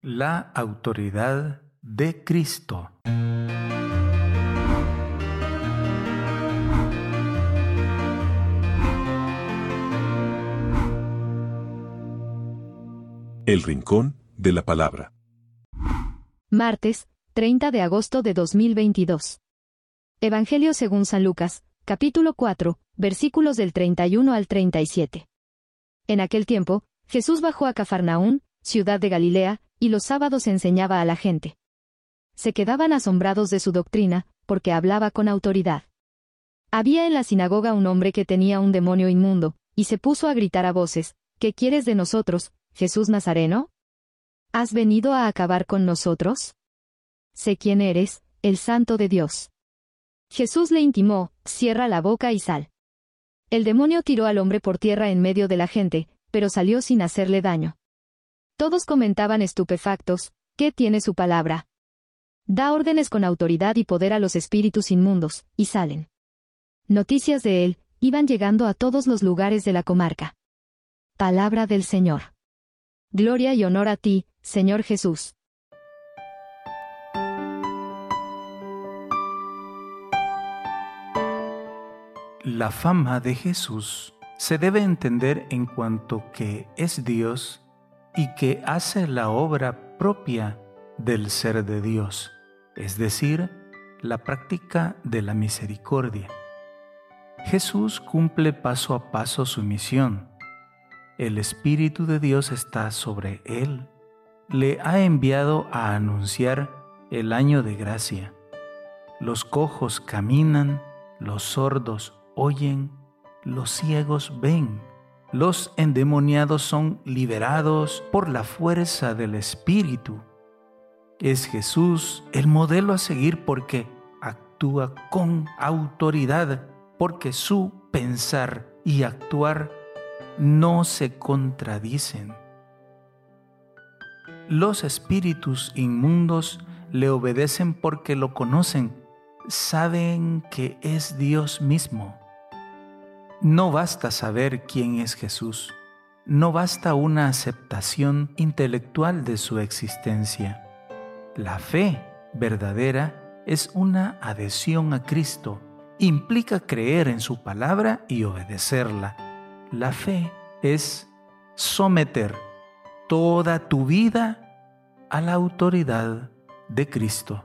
La autoridad de Cristo. El Rincón de la Palabra. Martes, 30 de agosto de 2022. Evangelio según San Lucas, capítulo 4, versículos del 31 al 37. En aquel tiempo, Jesús bajó a Cafarnaún, ciudad de Galilea, y los sábados enseñaba a la gente. Se quedaban asombrados de su doctrina, porque hablaba con autoridad. Había en la sinagoga un hombre que tenía un demonio inmundo, y se puso a gritar a voces, ¿Qué quieres de nosotros, Jesús Nazareno? ¿Has venido a acabar con nosotros? Sé quién eres, el santo de Dios. Jesús le intimó, cierra la boca y sal. El demonio tiró al hombre por tierra en medio de la gente, pero salió sin hacerle daño. Todos comentaban estupefactos, ¿qué tiene su palabra? Da órdenes con autoridad y poder a los espíritus inmundos, y salen. Noticias de él, iban llegando a todos los lugares de la comarca. Palabra del Señor. Gloria y honor a ti, Señor Jesús. La fama de Jesús se debe entender en cuanto que es Dios y que hace la obra propia del ser de Dios, es decir, la práctica de la misericordia. Jesús cumple paso a paso su misión. El Espíritu de Dios está sobre él. Le ha enviado a anunciar el año de gracia. Los cojos caminan, los sordos oyen, los ciegos ven los endemoniados son liberados por la fuerza del Espíritu. Es Jesús el modelo a seguir porque actúa con autoridad, porque su pensar y actuar no se contradicen. Los espíritus inmundos le obedecen porque lo conocen, saben que es Dios mismo. No basta saber quién es Jesús, no basta una aceptación intelectual de su existencia. La fe verdadera es una adhesión a Cristo, implica creer en su palabra y obedecerla. La fe es someter toda tu vida a la autoridad de Cristo.